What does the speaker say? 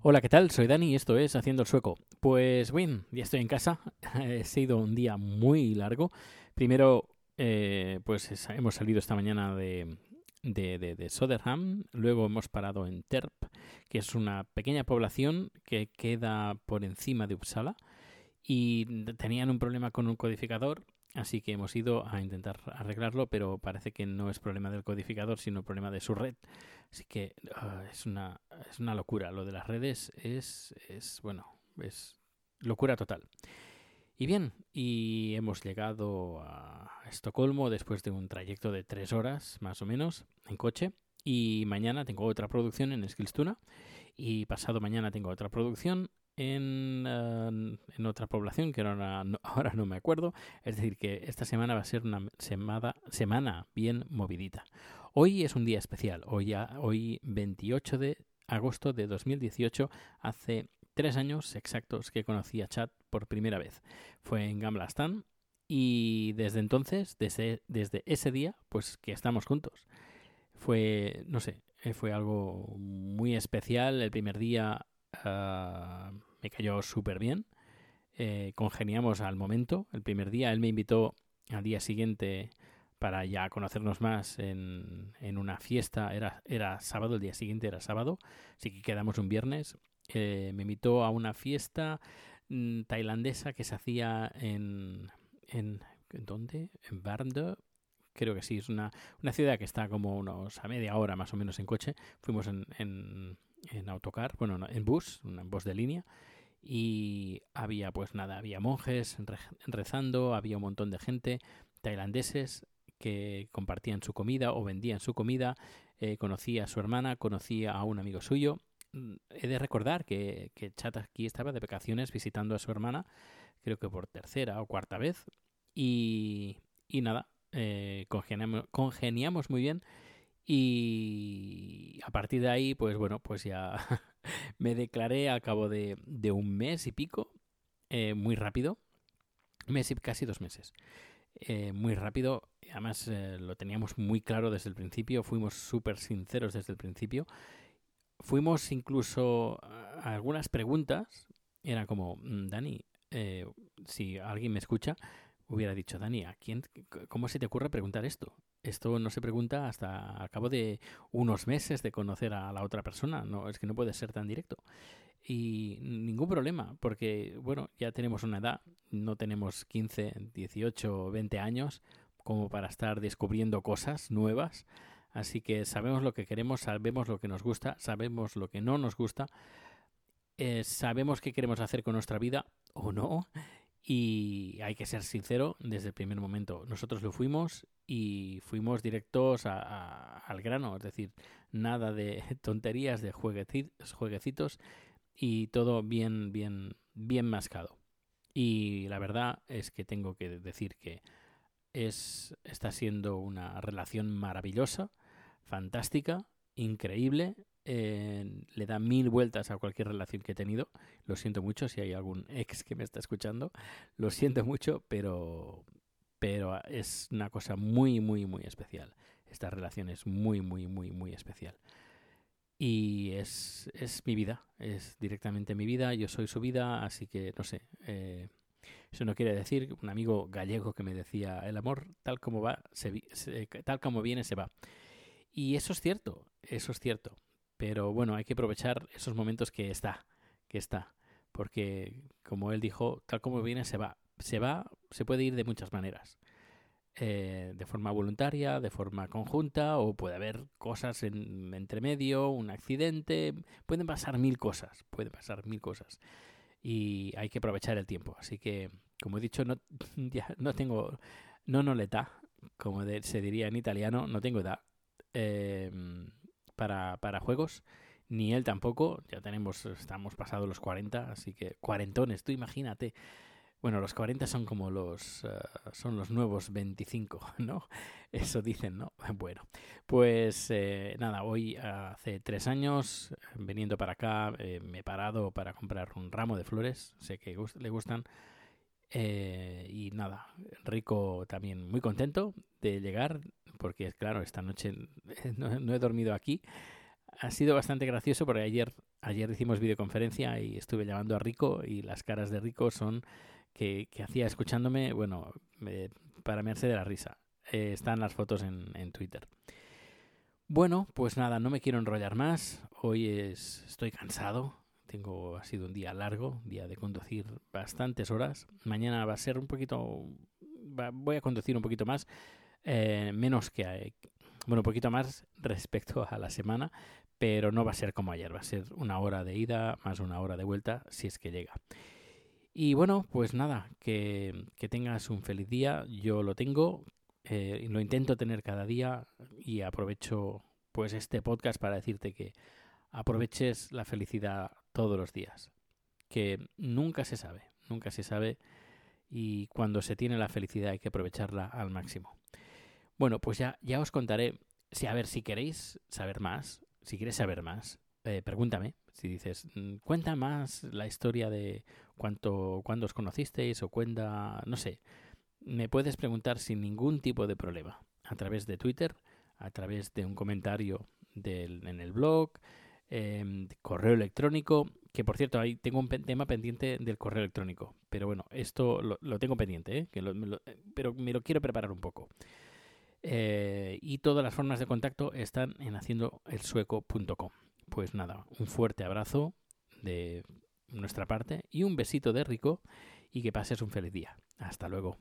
Hola, ¿qué tal? Soy Dani y esto es Haciendo el Sueco. Pues bien, ya estoy en casa. ha sido un día muy largo. Primero, eh, pues es- hemos salido esta mañana de, de, de, de. Luego hemos parado en Terp, que es una pequeña población que queda por encima de Uppsala. Y tenían un problema con un codificador. Así que hemos ido a intentar arreglarlo, pero parece que no es problema del codificador, sino problema de su red. Así que ah, es, una, es una locura. Lo de las redes es, es, bueno, es locura total. Y bien, y hemos llegado a Estocolmo después de un trayecto de tres horas, más o menos, en coche. Y mañana tengo otra producción en Eskilstuna. Y pasado mañana tengo otra producción en, eh, en otra población que ahora no, me acuerdo. Es decir, que esta semana va a ser una semana, semana bien movidita. Hoy es un día especial. Hoy, hoy 28 de agosto de 2018, hace tres años exactos que conocí a Chad por primera vez. Fue en Gamblastan y desde entonces, desde, desde ese día, pues que estamos juntos. Fue, no sé, fue algo muy especial. El primer día ah, me cayó súper bien. Eh, congeniamos al momento. El primer día él me invitó al día siguiente para ya conocernos más en, en una fiesta. Era, era sábado, el día siguiente era sábado, así que quedamos un viernes. Eh, me invitó a una fiesta mm, tailandesa que se hacía en, en ¿en ¿dónde? En Värmdö. Creo que sí, es una, una ciudad que está como unos a media hora más o menos en coche. Fuimos en, en, en autocar, bueno, no, en bus, un bus de línea. Y había, pues nada, había monjes re- rezando, había un montón de gente, tailandeses, que compartían su comida o vendían su comida. Eh, conocí a su hermana, conocí a un amigo suyo. Mm, He de recordar que, que Chat aquí estaba de vacaciones visitando a su hermana, creo que por tercera o cuarta vez. Y, y nada, eh, congeniamos, congeniamos muy bien. Y a partir de ahí, pues bueno, pues ya me declaré a cabo de, de un mes y pico, eh, muy rápido, mes y casi dos meses eh, muy rápido. Además, eh, lo teníamos muy claro desde el principio. Fuimos súper sinceros desde el principio. Fuimos incluso a algunas preguntas. Era como, "Mm, Dani, si alguien me escucha, hubiera dicho, Dani, ¿a quién, ¿cómo se te ocurre preguntar esto? Esto no se pregunta hasta al cabo de unos meses de conocer a la otra persona. No, es que no puede ser tan directo. Y ningún problema, porque, bueno, ya tenemos una edad, no tenemos 15, 18, 20 años como para estar descubriendo cosas nuevas. Así que sabemos lo que queremos, sabemos lo que nos gusta, sabemos lo que no nos gusta, eh, sabemos qué queremos hacer con nuestra vida o no. Y hay que ser sincero desde el primer momento. Nosotros lo fuimos y fuimos directos a- al grano, es decir, nada de tonterías, de juegueci- jueguecitos y todo bien, bien, bien mascado. Y la verdad es que tengo que decir que es, está siendo una relación maravillosa, fantástica, increíble. Le da mil vueltas a cualquier relación que he tenido. Lo siento mucho si hay algún ex que me está escuchando. Lo siento mucho, pero, pero es una cosa muy, muy, muy especial. Esta relación es muy, muy, muy, muy especial. Y es, es mi vida, es directamente mi vida, yo soy su vida, así que no sé. eh, eso no quiere decir, un amigo gallego que me decía, el amor tal como va, se se- tal como viene, se va. Y eso es cierto, eso es cierto. Pero bueno, hay que aprovechar esos momentos que está, que está. Porque, como él dijo, tal como viene, se va. Se va, se puede ir de muchas maneras. Eh, de forma voluntaria, de forma conjunta, o puede haber cosas en entre medio, un accidente. Pueden pasar mil cosas, pueden pasar mil cosas. Y hay que aprovechar el tiempo. Así que, como he dicho, no, ya no tengo, no no l'età, como de- se diría en italiano, no tengo edad eh, para, para juegos. Ni él tampoco, ya tenemos, estamos pasados los 40, así que cuarentones, tú imagínate. Bueno, los 40 son como los, eh, son los nuevos 25, ¿no? Eso dicen, ¿no? Bueno, pues eh, nada, hoy hace tres años, veniendo para acá, eh, me he parado para comprar un ramo de flores, sé que gus- le gustan. Eh, y nada, Rico también muy contento de llegar, porque claro, esta noche no, he dormido aquí. Ha sido bastante gracioso porque ayer, ayer hicimos videoconferencia y estuve llamando a Rico y las caras de Rico son que, hacía escuchándome, bueno, para mearse de la risa. Eh, están las fotos en, en Twitter. Bueno, pues nada, no me quiero enrollar más. Hoy es, estoy cansado, tengo, ha sido un día largo, día de conducir bastantes horas. Mañana va a ser un poquito, voy a conducir un poquito más, eh, menos que, bueno, un poquito más respecto a la semana, pero no va a ser como ayer, va a ser una hora de ida más una hora de vuelta si es que llega. Y bueno, pues nada, que, que tengas un feliz día, yo lo tengo, eh, lo intento tener cada día y aprovecho pues este podcast para decirte que aproveches la felicidad todos los días, que nunca se sabe, nunca se sabe y cuando se tiene la felicidad hay que aprovecharla al máximo. Bueno, pues ya, ya os contaré, si, a ver, si queréis saber más, si quieres saber más, eh, pregúntame. Si dices, mm, cuenta más la historia de cuánto, cuándo os conocisteis o cuenta, no sé, me puedes preguntar sin ningún tipo de problema, a través de Twitter, a través de un comentario del, en el blog, eh, correo electrónico, que por cierto, ahí tengo un tema pendiente del correo electrónico, pero bueno, esto lo, tengo pendiente, ¿eh? que pero me lo quiero preparar un poco. Eh, y todas las formas de contacto están en haciendoelsueco.com. Pues nada, un fuerte abrazo de nuestra parte y un besito de rico y que pases un feliz día. Hasta luego.